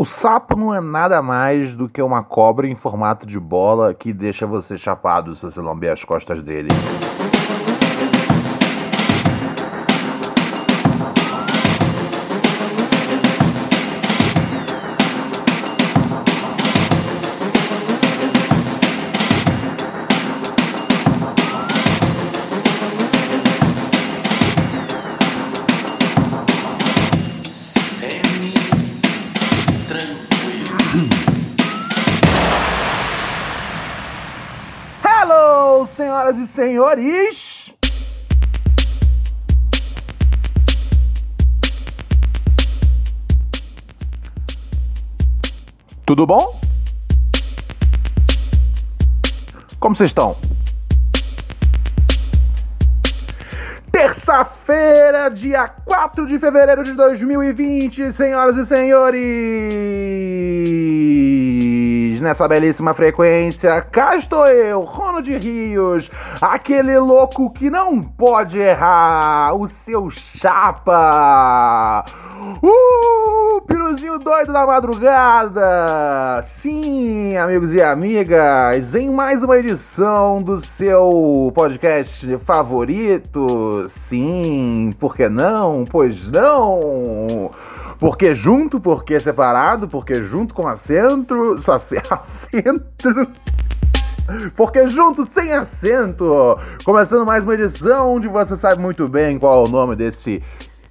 O sapo não é nada mais do que uma cobra em formato de bola que deixa você chapado se você lamber as costas dele. Senhoras e senhores! Tudo bom? Como vocês estão? Terça-feira, dia 4 de fevereiro de 2020, senhoras e senhores! Nessa belíssima frequência, cá estou eu, Rono de Rios, aquele louco que não pode errar, o seu chapa! Uh, piruzinho doido da madrugada! Sim, amigos e amigas, em mais uma edição do seu podcast favorito. Sim, por que não? Pois não! Porque junto, porque separado, porque junto com acento, acento. Porque junto, sem acento. Começando mais uma edição onde você sabe muito bem qual é o nome desse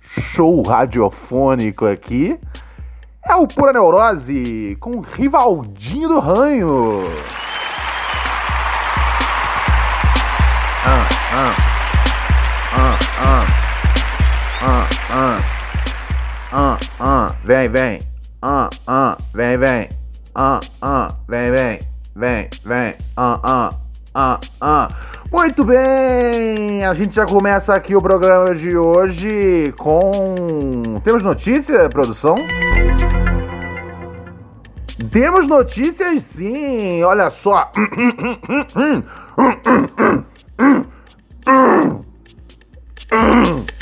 show radiofônico aqui. É o Pura Neurose com Rivaldinho do Ranho. Ah, ah. Ah, ah. Ah, ah. Ah. Vem, vem. Ah, ah. Vem, vem. Ah, ah. Vem, vem. Vem, vem. Ah, ah. Ah, ah. Muito bem! A gente já começa aqui o programa de hoje com. Temos notícia, produção? Temos notícias sim! Olha só!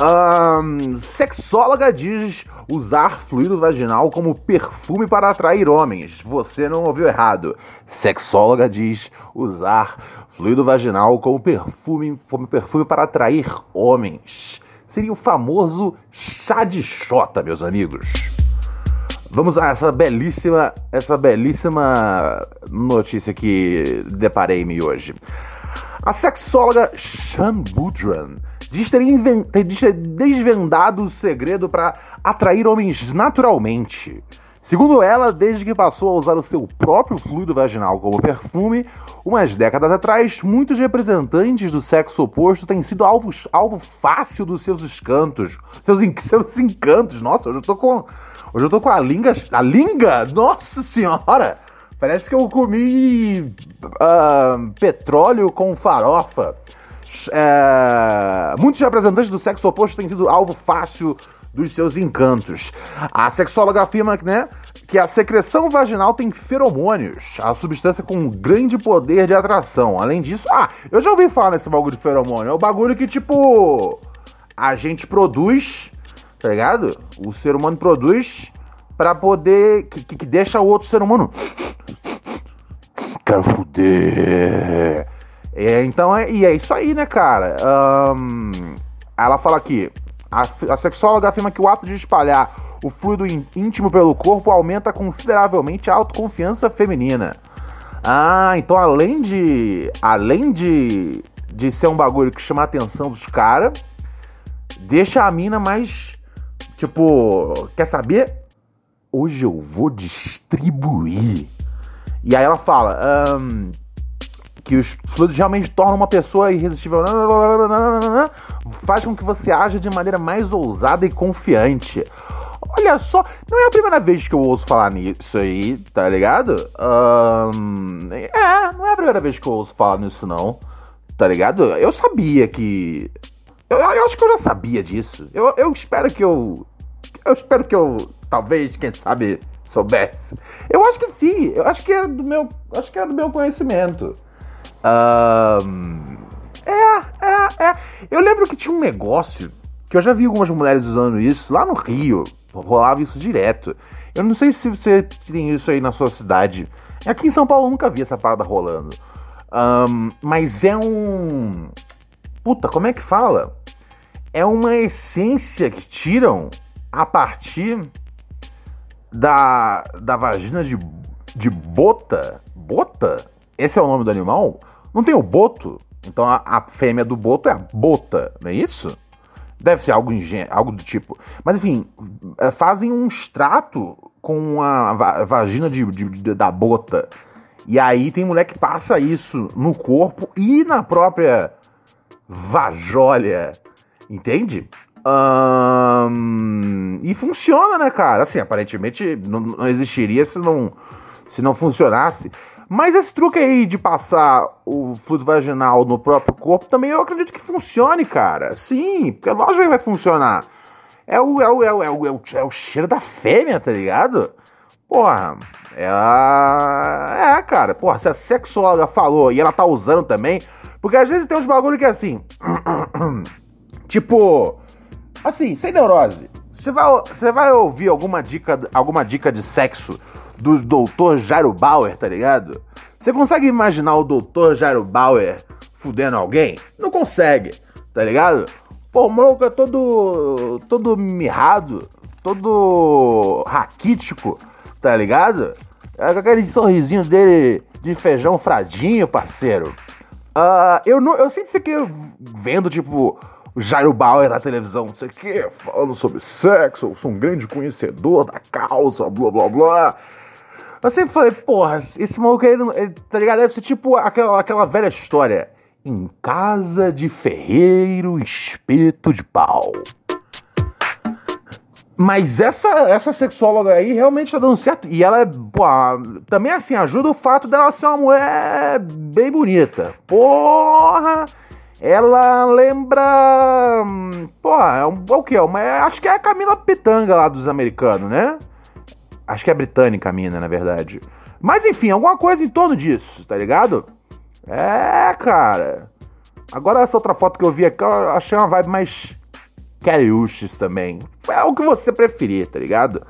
Um, sexóloga diz usar fluido vaginal como perfume para atrair homens. Você não ouviu errado. Sexóloga diz usar fluido vaginal como perfume, como perfume para atrair homens. Seria o famoso chá de chota, meus amigos. Vamos a essa belíssima, essa belíssima notícia que deparei-me hoje. A sexóloga Shan Boudran diz ter, inven- ter desvendado o segredo para atrair homens naturalmente. Segundo ela, desde que passou a usar o seu próprio fluido vaginal como perfume, umas décadas atrás, muitos representantes do sexo oposto têm sido alvos, alvo fácil dos seus escantos, seus, seus encantos. Nossa, hoje eu tô com, hoje eu tô com a língua, a língua, nossa senhora! Parece que eu comi ah, petróleo com farofa. É, muitos representantes do sexo oposto têm sido alvo fácil dos seus encantos. A sexóloga afirma né, que a secreção vaginal tem feromônios, a substância com grande poder de atração. Além disso, ah, eu já ouvi falar nesse bagulho de feromônio. É o bagulho que, tipo, a gente produz, tá ligado? O ser humano produz pra poder. que, que deixa o outro ser humano. Quero fuder. É, então, é, e é isso aí, né, cara? Ahn, ela fala aqui: a, a sexóloga afirma que o ato de espalhar o fluido ín- íntimo pelo corpo aumenta consideravelmente a autoconfiança feminina. Ah, então além de. Além de, de ser um bagulho que chama a atenção dos caras, deixa a mina mais. Tipo, quer saber? Hoje eu vou distribuir. E aí ela fala ahn, que os fluidos realmente tornam uma pessoa irresistível. Faz com que você haja de maneira mais ousada e confiante. Olha só, não é a primeira vez que eu ouço falar nisso aí, tá ligado? Um, é, não é a primeira vez que eu ouço falar nisso, não. Tá ligado? Eu sabia que. Eu, eu acho que eu já sabia disso. Eu, eu espero que eu. Eu espero que eu. Talvez, quem sabe, soubesse. Eu acho que sim. Eu acho que era do meu. Acho que era do meu conhecimento. Um, é, é, é. Eu lembro que tinha um negócio que eu já vi algumas mulheres usando isso lá no Rio. Rolava isso direto. Eu não sei se você tem isso aí na sua cidade. Aqui em São Paulo eu nunca vi essa parada rolando. Um, mas é um. Puta, como é que fala? É uma essência que tiram a partir da, da vagina de, de bota. Bota? Esse é o nome do animal? Não tem o boto? Então a, a fêmea do boto é a bota, não é isso? Deve ser algo, algo do tipo. Mas enfim, é, fazem um extrato com a vagina de, de, de, da bota. E aí tem mulher que passa isso no corpo e na própria vajolha. Entende? Um, e funciona, né, cara? Assim, aparentemente não, não existiria se não, se não funcionasse. Mas esse truque aí de passar o fluido vaginal no próprio corpo também eu acredito que funcione, cara. Sim, porque lógico que vai funcionar. É o, é o, é o, é o, é o, é o cheiro da fêmea, tá ligado? Porra, ela. É, cara, porra, se a sexóloga falou e ela tá usando também. Porque às vezes tem uns bagulho que é assim. tipo. Assim, sem neurose. Você vai, você vai ouvir alguma dica, alguma dica de sexo do doutor Jairo Bauer, tá ligado? Você consegue imaginar o doutor Jairo Bauer fudendo alguém? Não consegue, tá ligado? Pô, o maluco é todo. todo mirrado, todo raquítico, tá ligado? É com aquele sorrisinho dele de feijão fradinho, parceiro. Uh, eu, não, eu sempre fiquei vendo, tipo, Jairo Bauer na televisão, não sei o que, falando sobre sexo, eu sou um grande conhecedor da causa, blá blá blá. Eu sempre falei, porra, esse maluco aí, ele, tá ligado? Deve ser tipo aquela, aquela velha história. Em casa de ferreiro, espeto de pau. Mas essa, essa sexóloga aí realmente tá dando certo. E ela é. Pô, também assim, ajuda o fato dela ser uma mulher bem bonita. Porra! Ela lembra. Porra, é, um, é o que? Acho que é a Camila Pitanga lá dos americanos, né? Acho que é britânica a mina, na verdade. Mas enfim, alguma coisa em torno disso, tá ligado? É, cara. Agora essa outra foto que eu vi aqui, eu achei uma vibe mais Cariúches também. É o que você preferir, tá ligado?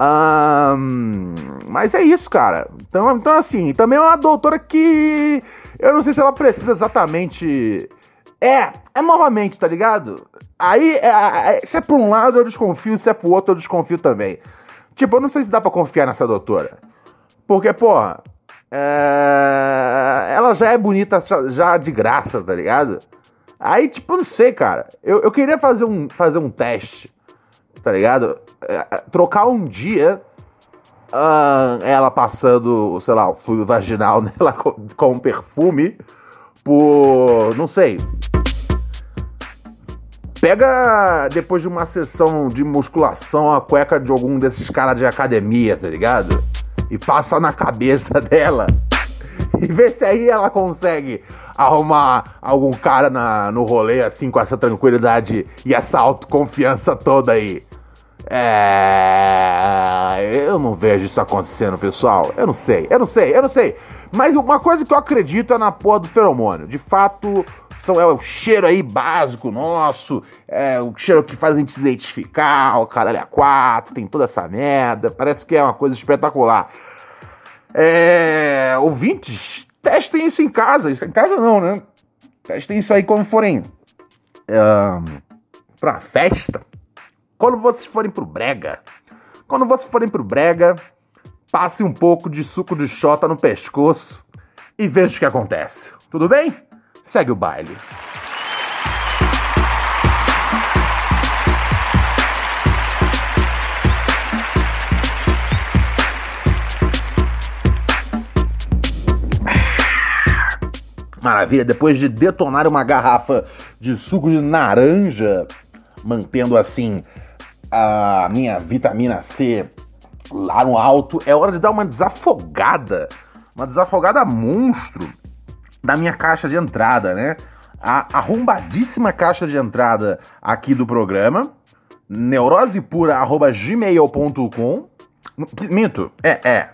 Um, mas é isso, cara. Então, então, assim, também é uma doutora que eu não sei se ela precisa exatamente. É, é novamente, tá ligado? Aí, é, é, se é por um lado eu desconfio, se é pro outro eu desconfio também. Tipo, eu não sei se dá pra confiar nessa doutora. Porque, porra, é... ela já é bonita já de graça, tá ligado? Aí, tipo, eu não sei, cara. Eu, eu queria fazer um, fazer um teste, tá ligado? É, é trocar um dia uh, ela passando, sei lá, o fluido vaginal nela com, com perfume por, não sei, Pega depois de uma sessão de musculação a cueca de algum desses caras de academia, tá ligado? E passa na cabeça dela. E vê se aí ela consegue arrumar algum cara na, no rolê assim com essa tranquilidade e essa autoconfiança toda aí. É. Eu não vejo isso acontecendo, pessoal. Eu não sei, eu não sei, eu não sei. Mas uma coisa que eu acredito é na porra do feromônio. De fato, são, é o cheiro aí básico nosso, é o cheiro que faz a gente se identificar, o caralho a quatro, tem toda essa merda, parece que é uma coisa espetacular. É, ouvintes, testem isso em casa, em casa não, né? Testem isso aí quando forem um, pra festa, quando vocês forem pro brega, quando vocês forem pro brega, passe um pouco de suco de xota no pescoço e veja o que acontece. Tudo bem? Segue o baile. Maravilha, depois de detonar uma garrafa de suco de laranja, mantendo assim a minha vitamina C lá no alto, é hora de dar uma desafogada, uma desafogada monstro da minha caixa de entrada, né? A arrombadíssima caixa de entrada aqui do programa, neurosepura.gmail.com. Minto, é, é,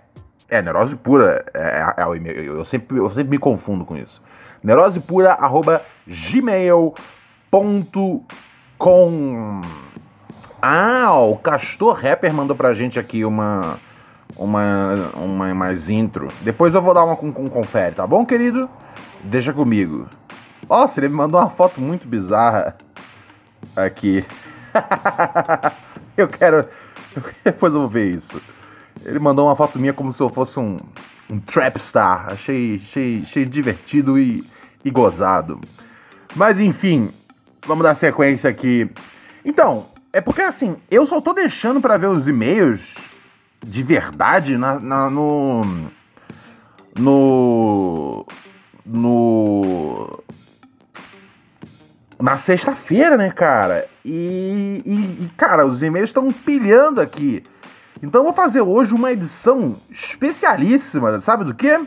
é, neurose pura é, é, é o e-mail. Eu sempre, eu sempre me confundo com isso. neurosepura.gmail.com Ah, o Castor Rapper mandou pra gente aqui uma, uma, uma mais intro. Depois eu vou dar uma com, com confere, tá bom, querido? Deixa comigo. Nossa, ele me mandou uma foto muito bizarra aqui. eu quero. Depois eu vou ver isso. Ele mandou uma foto minha como se eu fosse um, um trap star. Achei, achei, achei divertido e, e gozado. Mas enfim, vamos dar sequência aqui. Então, é porque assim, eu só tô deixando para ver os e-mails de verdade na, na, no. No. No. Na sexta-feira, né, cara? E, e, e cara, os e-mails estão pilhando aqui. Então eu vou fazer hoje uma edição especialíssima, sabe do que?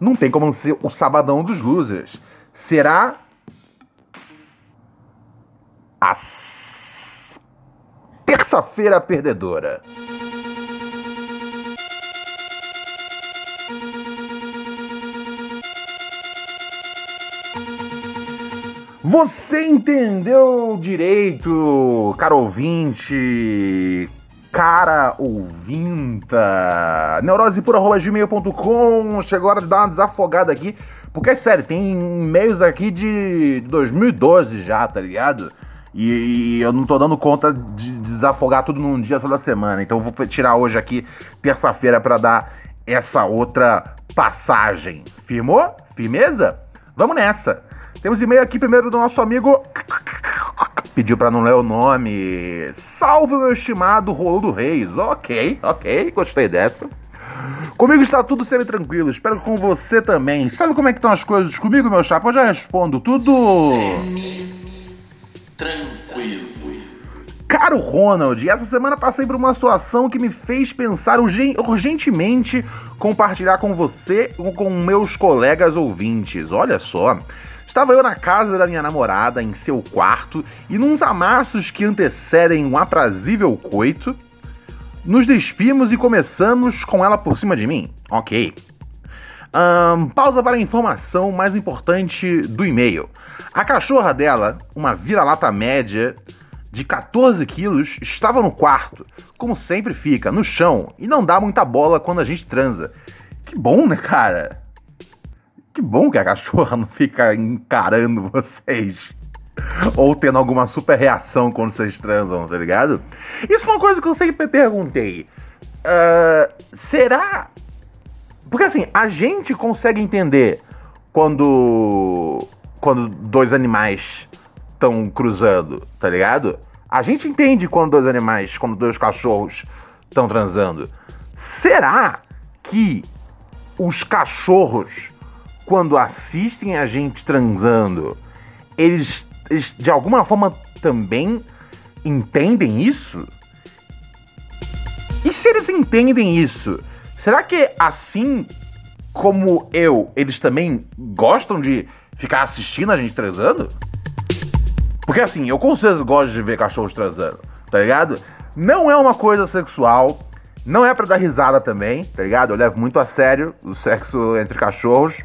Não tem como ser o sabadão dos losers. Será a terça-feira perdedora. Você entendeu direito, caro ouvinte, cara ouvinta. Neurosepura.gmail.com Chegou a hora de dar uma desafogada aqui. Porque é sério, tem e-mails aqui de 2012 já, tá ligado? E, e, eu não tô dando conta de desafogar tudo num dia toda semana. Então vou tirar hoje aqui, terça-feira, para dar essa outra passagem. Firmou? Firmeza? Vamos nessa! Temos e-mail aqui primeiro do nosso amigo. Pediu para não ler o nome. Salve, meu estimado Rolo Reis. Ok, ok, gostei dessa. Comigo está tudo sempre tranquilo, espero que com você também. Sabe como é que estão as coisas comigo, meu chapa? Eu já respondo tudo. Semi-tranquilo. Caro Ronald, essa semana passei por uma situação que me fez pensar urgentemente compartilhar com você ou com meus colegas ouvintes. Olha só. Estava eu na casa da minha namorada, em seu quarto, e nos amassos que antecedem um aprazível coito, nos despimos e começamos com ela por cima de mim. Ok. Um, pausa para a informação mais importante do e-mail. A cachorra dela, uma vira-lata média de 14 quilos, estava no quarto, como sempre fica, no chão, e não dá muita bola quando a gente transa. Que bom, né, cara? Que bom que a cachorra não fica encarando vocês. Ou tendo alguma super reação quando vocês transam, tá ligado? Isso foi uma coisa que eu sempre perguntei. Uh, será. Porque assim, a gente consegue entender quando. Quando dois animais estão cruzando, tá ligado? A gente entende quando dois animais, quando dois cachorros estão transando. Será que os cachorros quando assistem a gente transando, eles, eles de alguma forma também entendem isso? E se eles entendem isso, será que assim como eu, eles também gostam de ficar assistindo a gente transando? Porque assim, eu com certeza gosto de ver cachorros transando, tá ligado? Não é uma coisa sexual, não é para dar risada também, tá ligado? Eu levo muito a sério o sexo entre cachorros.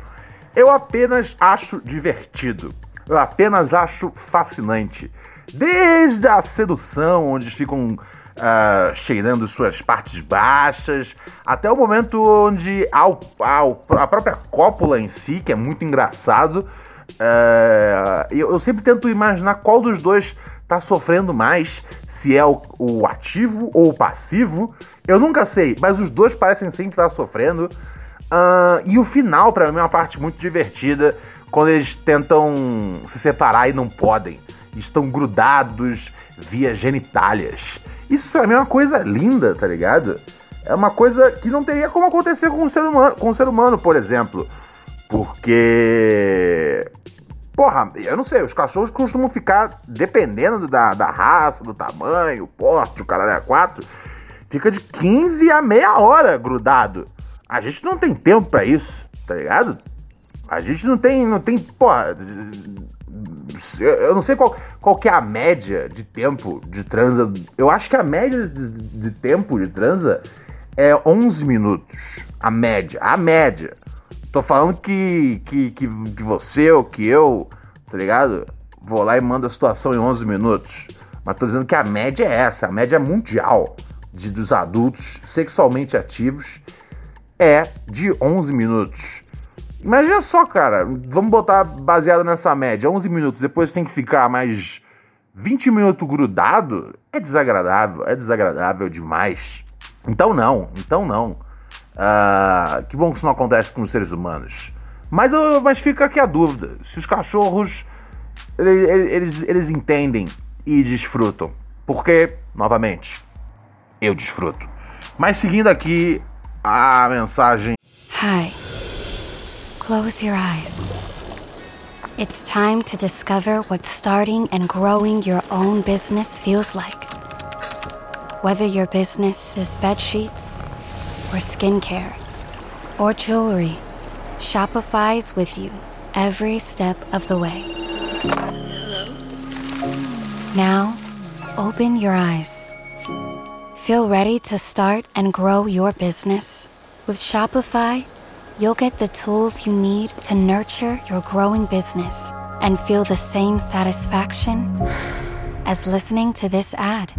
Eu apenas acho divertido. Eu apenas acho fascinante. Desde a sedução, onde ficam uh, cheirando suas partes baixas, até o momento onde o, a própria cópula em si, que é muito engraçado. Uh, eu, sempre tento imaginar qual dos dois está sofrendo mais, se é o, o, ativo ou o passivo. Eu nunca sei, mas os dois parecem sempre estar sofrendo. Uh, e o final, para mim, é uma parte muito divertida quando eles tentam se separar e não podem. Estão grudados via genitálias. Isso pra mim é uma coisa linda, tá ligado? É uma coisa que não teria como acontecer com um ser humano, com um ser humano por exemplo. Porque. Porra, eu não sei, os cachorros costumam ficar, dependendo da, da raça, do tamanho, porte, o caralho é quatro, fica de 15 a meia hora grudado. A gente não tem tempo para isso, tá ligado? A gente não tem, não tem, porra, eu não sei qual, qual que é a média de tempo de transa. Eu acho que a média de, de tempo de transa é 11 minutos. A média, a média. Tô falando que, que, que, que você ou que eu, tá ligado? Vou lá e mando a situação em 11 minutos. Mas tô dizendo que a média é essa, a média mundial de, dos adultos sexualmente ativos é de 11 minutos. Imagina só, cara, vamos botar baseado nessa média, 11 minutos, depois tem que ficar mais 20 minutos grudado, é desagradável, é desagradável demais. Então não, então não. Uh, que bom que isso não acontece com os seres humanos. Mas, mas fica aqui a dúvida: se os cachorros eles, eles, eles entendem e desfrutam. Porque, novamente, eu desfruto. Mas seguindo aqui a mensagem. Hi. Close your eyes. It's time to discover what starting and growing your own business feels like. Whether your business is bed sheets or skincare or jewelry, Shopify's with you every step of the way. Hello? Now, open your eyes. Feel ready to start and grow your business? With Shopify, you'll get the tools you need to nurture your growing business and feel the same satisfaction as listening to this ad.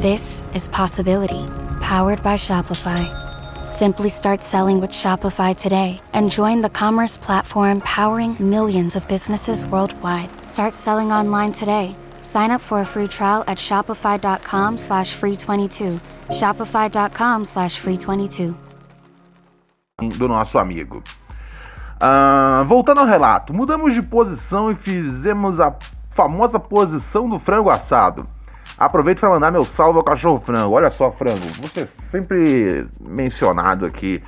This is Possibility, powered by Shopify. Simply start selling with Shopify today and join the commerce platform powering millions of businesses worldwide. Start selling online today. Sign up for a free trial at shopify.com slash free 22. Shopify.com slash free 22. Do nosso amigo. Uh, voltando ao relato, mudamos de posição e fizemos a famosa posição do frango assado. Aproveito para mandar meu salve ao cachorro frango. Olha só, frango, você é sempre mencionado aqui.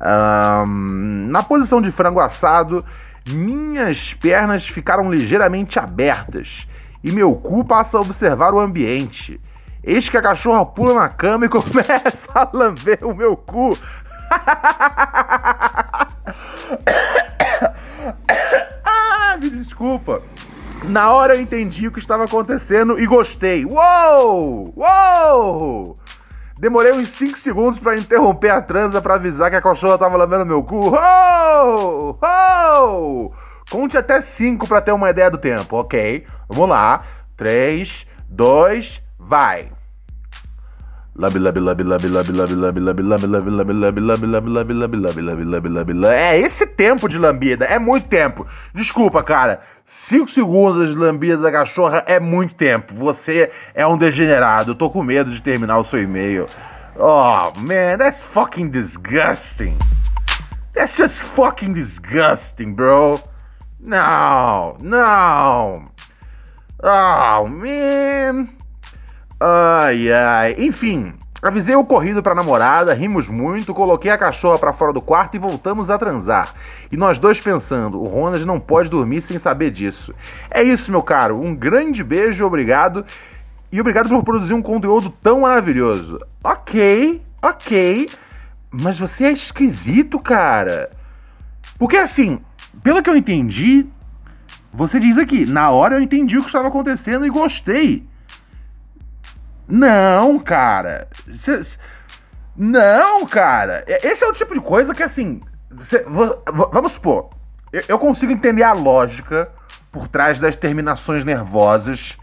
Um, na posição de frango assado, minhas pernas ficaram ligeiramente abertas e meu cu passa a observar o ambiente. Eis que a cachorra pula na cama e começa a lamber o meu cu. ah, me desculpa. Na hora eu entendi o que estava acontecendo e gostei. Uou! Uou! Demorei uns 5 segundos para interromper a transa para avisar que a cachorra estava lambendo meu cu. Uou! Uou! Conte até 5 para ter uma ideia do tempo, ok? Vamos lá. 3, 2, vai! É esse tempo de lambida, é muito tempo. Desculpa, cara. 5 segundos de lambida da cachorra é muito tempo. Você é um degenerado. Eu tô com medo de terminar o seu e-mail. Oh, man, that's fucking disgusting. That's just fucking disgusting, bro. No, no. Oh, man. Ai, ai. Enfim, avisei o corrido pra namorada, rimos muito, coloquei a cachorra para fora do quarto e voltamos a transar. E nós dois pensando, o Ronald não pode dormir sem saber disso. É isso, meu caro. Um grande beijo, obrigado. E obrigado por produzir um conteúdo tão maravilhoso. Ok, ok. Mas você é esquisito, cara. Porque assim, pelo que eu entendi, você diz aqui, na hora eu entendi o que estava acontecendo e gostei. Não, cara. Não, cara. Esse é o tipo de coisa que, assim. Cê, vamos supor. Eu consigo entender a lógica por trás das terminações nervosas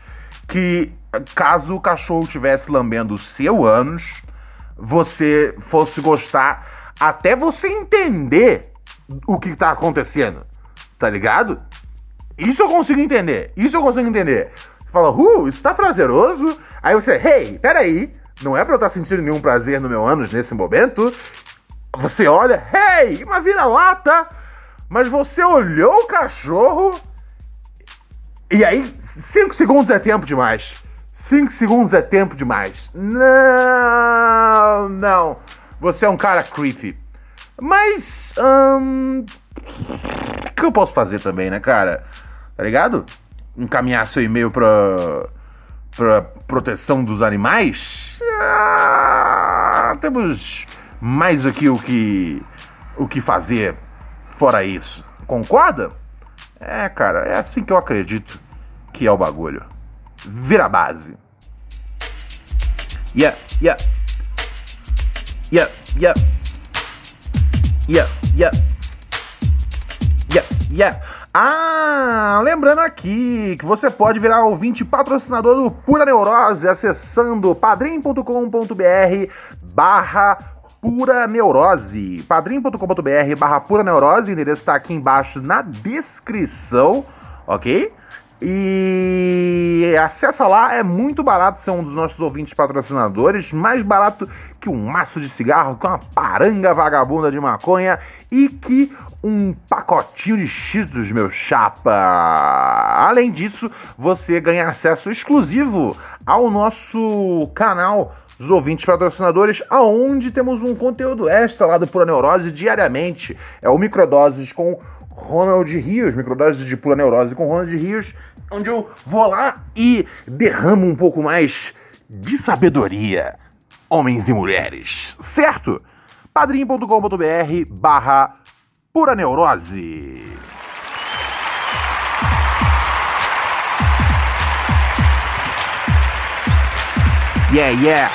que, caso o cachorro estivesse lambendo o seu ânus, você fosse gostar até você entender o que tá acontecendo. Tá ligado? Isso eu consigo entender. Isso eu consigo entender. Fala, uh, isso tá prazeroso. Aí você, hey, peraí, não é pra eu estar tá sentindo nenhum prazer no meu ânus nesse momento. Você olha, hey, uma vira-lata. Mas você olhou o cachorro. E aí, 5 segundos é tempo demais. 5 segundos é tempo demais. Não, não. Você é um cara creepy. Mas, hum, o que eu posso fazer também, né, cara? tá ligado? Encaminhar seu e-mail pra, pra proteção dos animais. Ah, temos mais aqui o que, o que fazer fora isso. Concorda? É, cara, é assim que eu acredito que é o bagulho. Vira base. Yeah, yeah. Yeah, yeah. Yeah, yeah. Yeah, yeah. Ah, lembrando aqui que você pode virar ouvinte patrocinador do Pura Neurose acessando padrim.com.br barra Pura Neurose. padrim.com.br barra Pura Neurose, o endereço está aqui embaixo na descrição, ok? E acessa lá, é muito barato ser um dos nossos ouvintes patrocinadores, mais barato que um maço de cigarro, com uma paranga vagabunda de maconha e que um pacotinho de cheetos, meu chapa. Além disso, você ganha acesso exclusivo ao nosso canal dos ouvintes patrocinadores, aonde temos um conteúdo extra lá do Pura Neurose diariamente. É o Microdoses com Ronald Rios, Microdoses de Pura Neurose com Ronald Rios, onde eu vou lá e derramo um pouco mais de sabedoria, homens e mulheres, certo? padrim.com.br barra Pura Neurose. Yeah, yeah.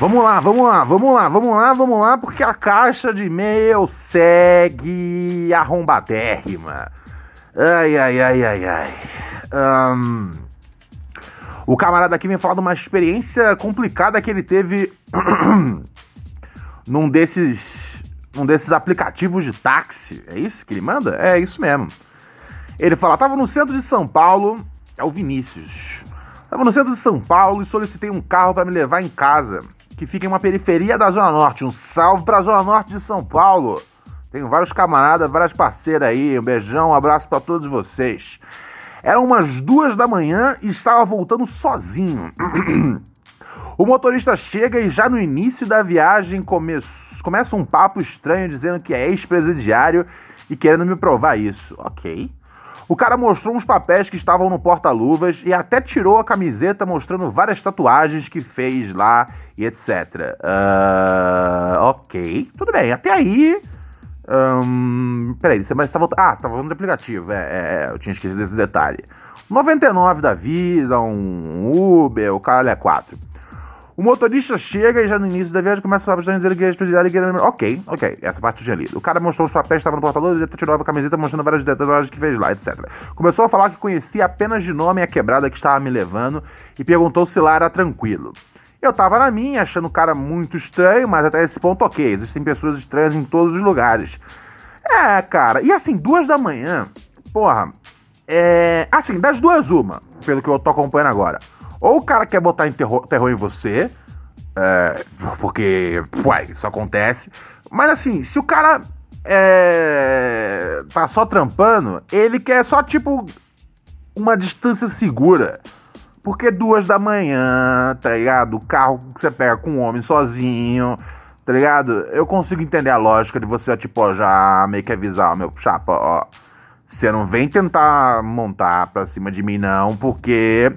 Vamos lá, vamos lá, vamos lá, vamos lá, vamos lá, porque a caixa de e-mail segue arrombadérrima. Ai, ai, ai, ai, ai. Um, o camarada aqui vem falar de uma experiência complicada que ele teve num desses, num desses aplicativos de táxi. É isso que ele manda? É isso mesmo. Ele fala: tava no centro de São Paulo, é o Vinícius. Tava no centro de São Paulo e solicitei um carro para me levar em casa, que fica em uma periferia da Zona Norte. Um salve pra Zona Norte de São Paulo. Tenho vários camaradas, várias parceiras aí. Um beijão, um abraço para todos vocês. Eram umas duas da manhã e estava voltando sozinho. o motorista chega e já no início da viagem come... começa um papo estranho dizendo que é ex-presidiário e querendo me provar isso. Ok. O cara mostrou uns papéis que estavam no porta-luvas e até tirou a camiseta mostrando várias tatuagens que fez lá e etc. Uh, ok, tudo bem. Até aí. Um, peraí, você mas tava. Ah, tava falando do aplicativo. É, é, é, eu tinha esquecido desse detalhe. 99 da vida, um Uber, o caralho é 4. O motorista chega e já no início da viagem começa a falar dizer que é. Ok, ok, essa parte eu tinha lido. O cara mostrou os papéis que estavam no portador, e tirou a camiseta mostrando várias detalhes que fez lá, etc. Começou a falar que conhecia apenas de nome a quebrada que estava me levando e perguntou se lá era tranquilo. Eu tava na minha, achando o cara muito estranho, mas até esse ponto, ok, existem pessoas estranhas em todos os lugares. É, cara, e assim, duas da manhã, porra, é. Assim, das duas, uma, pelo que eu tô acompanhando agora. Ou o cara quer botar em terror, terror em você, é, porque, uai, isso acontece. Mas assim, se o cara é, tá só trampando, ele quer só, tipo, uma distância segura. Porque duas da manhã, tá ligado? O carro que você pega com um homem sozinho, tá ligado? Eu consigo entender a lógica de você, tipo, já meio que avisar, meu chapa, ó. Você não vem tentar montar pra cima de mim, não, porque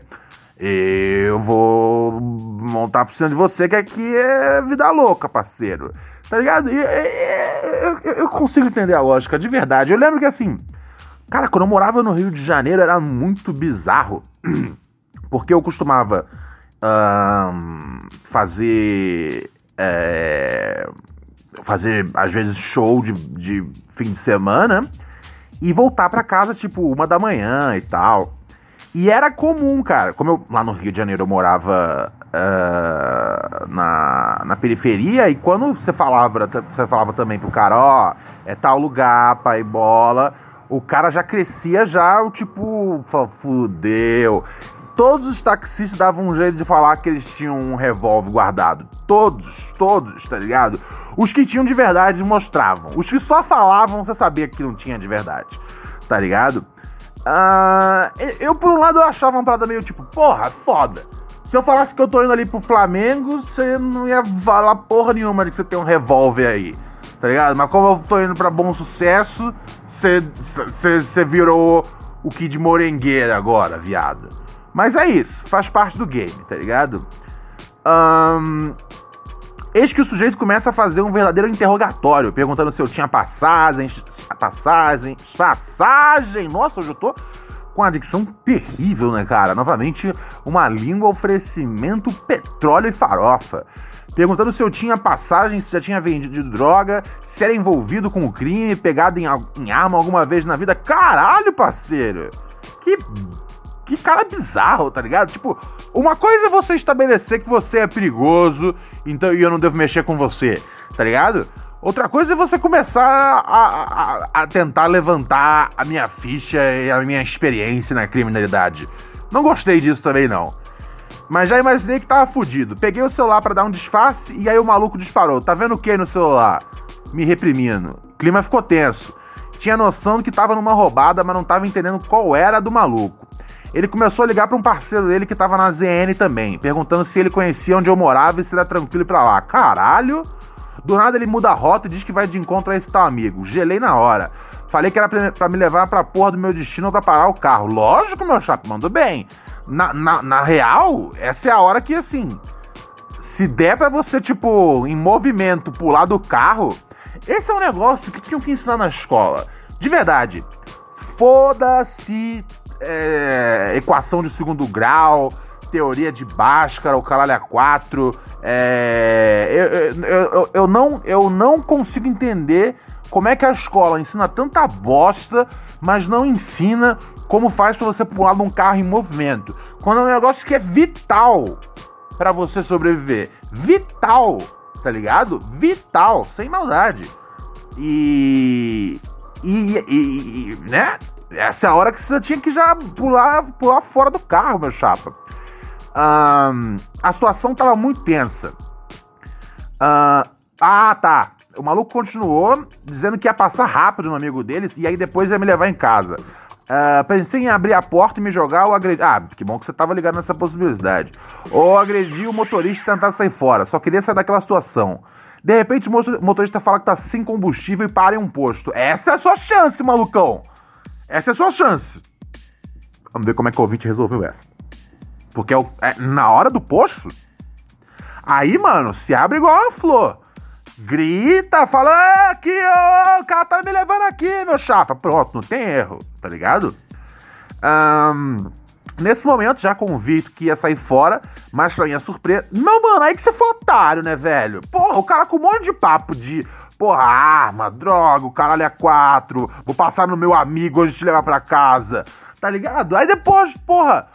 eu vou montar por cima de você, que aqui é vida louca, parceiro. Tá ligado? E, eu, eu, eu, consigo entender a lógica, de verdade. Eu lembro que assim, cara, quando eu morava no Rio de Janeiro era muito bizarro. Porque eu costumava fazer. É, fazer, às vezes, show de, de fim de semana e voltar para casa, tipo, uma da manhã e tal. E era comum, cara. Como eu lá no Rio de Janeiro eu morava uh, na, na periferia, e quando você falava, você falava também pro cara, ó, é tal lugar, pai bola, o cara já crescia já, o tipo, fudeu. Todos os taxistas davam um jeito de falar que eles tinham um revólver guardado. Todos, todos, tá ligado? Os que tinham de verdade mostravam. Os que só falavam, você sabia que não tinha de verdade, tá ligado? Uh, eu, por um lado, eu achava uma parada meio tipo, porra, foda. Se eu falasse que eu tô indo ali pro Flamengo, você não ia falar porra nenhuma de que você tem um revólver aí, tá ligado? Mas como eu tô indo pra bom sucesso, você virou o Kid Morengueira agora, viado. Mas é isso, faz parte do game, tá ligado? Um, Eis que o sujeito começa a fazer um verdadeiro interrogatório, perguntando se eu tinha passagens, passagens, passagem. Nossa, hoje eu tô com a dicção terrível, né, cara? Novamente, uma língua oferecimento petróleo e farofa. Perguntando se eu tinha passagem, se já tinha vendido droga, se era envolvido com o crime, pegado em, em arma alguma vez na vida. Caralho, parceiro! Que que cara bizarro, tá ligado? Tipo, uma coisa é você estabelecer que você é perigoso, então eu não devo mexer com você, tá ligado? Outra coisa é você começar a, a, a, tentar levantar a minha ficha e a minha experiência na criminalidade. Não gostei disso também, não. Mas já imaginei que tava fudido. Peguei o celular para dar um disfarce e aí o maluco disparou. Tá vendo o que no celular? Me reprimindo. O clima ficou tenso. Tinha noção de que tava numa roubada, mas não tava entendendo qual era do maluco. Ele começou a ligar para um parceiro dele que tava na ZN também, perguntando se ele conhecia onde eu morava e se era tranquilo pra lá. Caralho! Do nada ele muda a rota e diz que vai de encontro a esse tal amigo. Gelei na hora. Falei que era pra, me levar pra porra do meu destino pra parar o carro. Lógico, meu chato, mandou bem. Na, na, na real, essa é a hora que, assim, se der pra você, tipo, em movimento, pular do carro, esse é um negócio que tinham que ensinar na escola. De verdade. Foda-se é, equação de segundo grau, teoria de Bhaskara, o caralho a 4. É, eu, eu, eu, eu, não, eu não consigo entender como é que a escola ensina tanta bosta, mas não ensina como faz para você pular num carro em movimento. Quando é um negócio que é vital para você sobreviver. Vital, tá ligado? Vital, sem maldade. E. E, e, e, né? Essa é a hora que você tinha que já pular, pular fora do carro, meu chapa. Um, a situação tava muito tensa. Uh, ah, tá. O maluco continuou dizendo que ia passar rápido no amigo dele e aí depois ia me levar em casa. Uh, pensei em abrir a porta e me jogar ou agredir. Ah, que bom que você tava ligado nessa possibilidade. Ou agredir o motorista e tentar sair fora. Só queria sair daquela situação. De repente o motorista fala que tá sem combustível e para em um posto. Essa é a sua chance, malucão! Essa é a sua chance. Vamos ver como é que o ouvinte resolveu essa. Porque é, o, é na hora do posto, aí, mano, se abre igual uma flor. Grita, fala, é, aqui, ó, o cara tá me levando aqui, meu chapa. Pronto, não tem erro, tá ligado? Um, nesse momento, já convicto que ia sair fora, mas pra minha surpresa. Não, mano, aí que você foi otário, né, velho? Porra, o cara com um monte de papo de Porra, arma, droga, o caralho é quatro. Vou passar no meu amigo de te levar pra casa. Tá ligado? Aí depois, porra.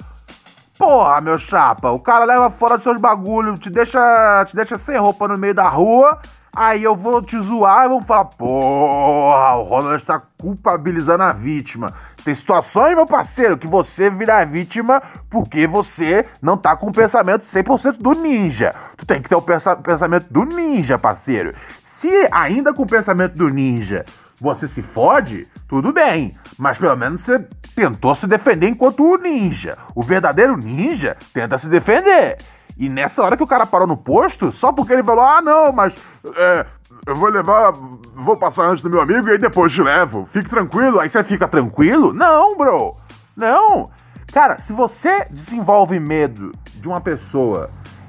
Porra, meu chapa, o cara leva fora dos seus bagulhos, te deixa, te deixa sem roupa no meio da rua. Aí eu vou te zoar e vão falar: Porra, o Ronald está culpabilizando a vítima. Tem situações, meu parceiro, que você vira vítima porque você não tá com o pensamento 100% do ninja. Tu tem que ter o pensamento do ninja, parceiro. Se ainda com o pensamento do ninja você se fode, tudo bem. Mas pelo menos você tentou se defender enquanto o ninja. O verdadeiro ninja tenta se defender. E nessa hora que o cara parou no posto, só porque ele falou: ah, não, mas é, eu vou levar, vou passar antes do meu amigo e aí depois te levo. Fique tranquilo. Aí você fica tranquilo? Não, bro. Não. Cara, se você desenvolve medo de uma pessoa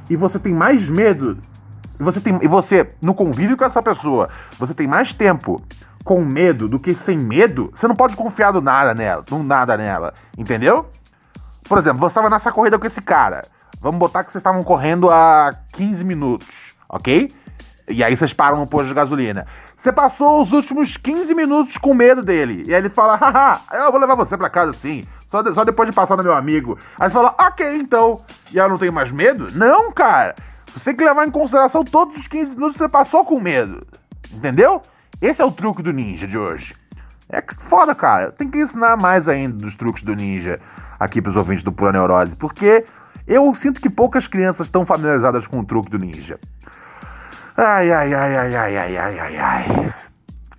e você tem mais medo e você, tem, e você, no convívio com essa pessoa, você tem mais tempo com medo do que sem medo, você não pode confiar do nada nela, do nada nela, entendeu? Por exemplo, você estava nessa corrida com esse cara. Vamos botar que vocês estavam correndo há 15 minutos, ok? E aí vocês param no posto de gasolina. Você passou os últimos 15 minutos com medo dele. E aí ele fala, haha, eu vou levar você pra casa sim. Só, de, só depois de passar no meu amigo. Aí você fala, ok, então. E eu não tenho mais medo? Não, cara. Você tem que levar em consideração todos os 15 minutos que você passou com medo. Entendeu? Esse é o truque do ninja de hoje. É foda, cara. Tem que ensinar mais ainda dos truques do ninja aqui pros ouvintes do Pura Neurose, porque eu sinto que poucas crianças estão familiarizadas com o truque do ninja. Ai, ai, ai, ai, ai, ai, ai, ai, ai.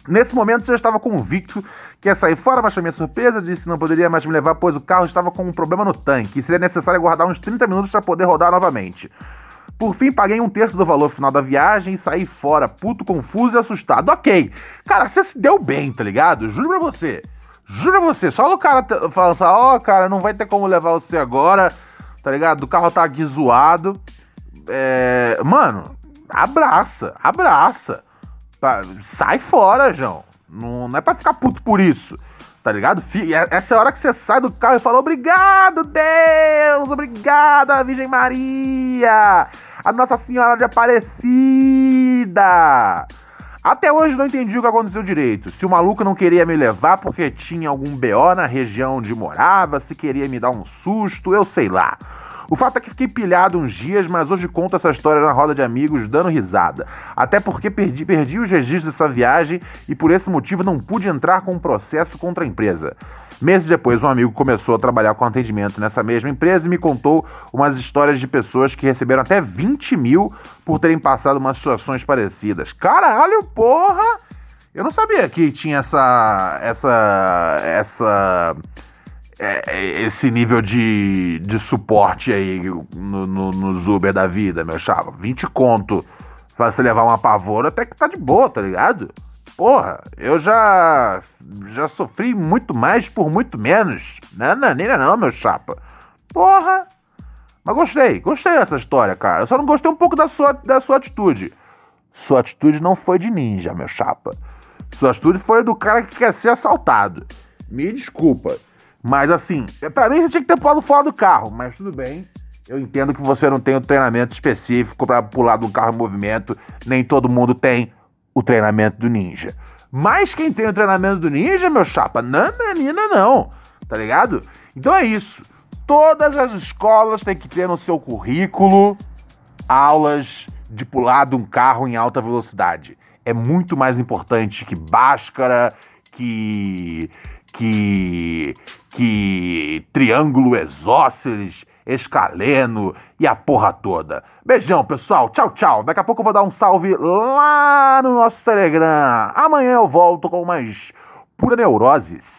Nesse momento já estava convicto que ia sair fora, mas minha surpresa disse que não poderia mais me levar, pois o carro estava com um problema no tanque e seria necessário guardar uns 30 minutos para poder rodar novamente. Por fim, paguei um terço do valor final da viagem e saí fora, puto, confuso e assustado. Ok. Cara, você se deu bem, tá ligado? Juro pra você. Juro pra você. Só o cara falando assim, ó, oh, cara, não vai ter como levar você agora, tá ligado? O carro tá aqui zoado. É... Mano, abraça, abraça. Sai fora, João. Não, não é pra ficar puto por isso. Tá ligado? É, essa é a hora que você sai do carro e fala: Obrigado, Deus! Obrigado, Virgem Maria! A Nossa Senhora de Aparecida! Até hoje não entendi o que aconteceu direito. Se o maluco não queria me levar porque tinha algum BO na região onde morava, se queria me dar um susto, eu sei lá. O fato é que fiquei pilhado uns dias, mas hoje conto essa história na roda de amigos, dando risada. Até porque perdi, perdi os registros dessa viagem e por esse motivo não pude entrar com um processo contra a empresa. Meses depois, um amigo começou a trabalhar com atendimento nessa mesma empresa e me contou umas histórias de pessoas que receberam até 20 mil por terem passado umas situações parecidas. Caralho, porra! Eu não sabia que tinha essa. essa. essa é, é, esse nível de, de suporte aí no, no, nos Uber da vida, meu chapa. 20 conto pra você levar uma pavora até que tá de boa, tá ligado? Porra, eu já já sofri muito mais por muito menos. Não, nem não, meu chapa. Porra. Mas gostei, gostei dessa história, cara. Eu só não gostei um pouco da sua, da sua atitude. Sua atitude não foi de ninja, meu chapa. Sua atitude foi do cara que quer ser assaltado. Me desculpa. Mas assim, pra mim você tinha que ter pulado fora do carro, mas tudo bem. Eu entendo que você não tem o treinamento específico para pular do carro em movimento. Nem todo mundo tem o treinamento do ninja. Mas quem tem o treinamento do ninja, meu chapa, não menina não. Tá ligado? Então é isso. Todas as escolas têm que ter no seu currículo aulas de pular de um carro em alta velocidade. É muito mais importante que Bhaskara, que que que triângulo exósceles, escaleno e a porra toda. Beijão, pessoal. Tchau, tchau. Daqui a pouco eu vou dar um salve lá no nosso Telegram. Amanhã eu volto com mais pura neuroses.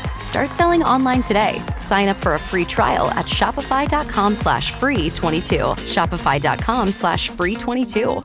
Start selling online today. Sign up for a free trial at shopify.com slash free 22. Shopify.com slash free 22.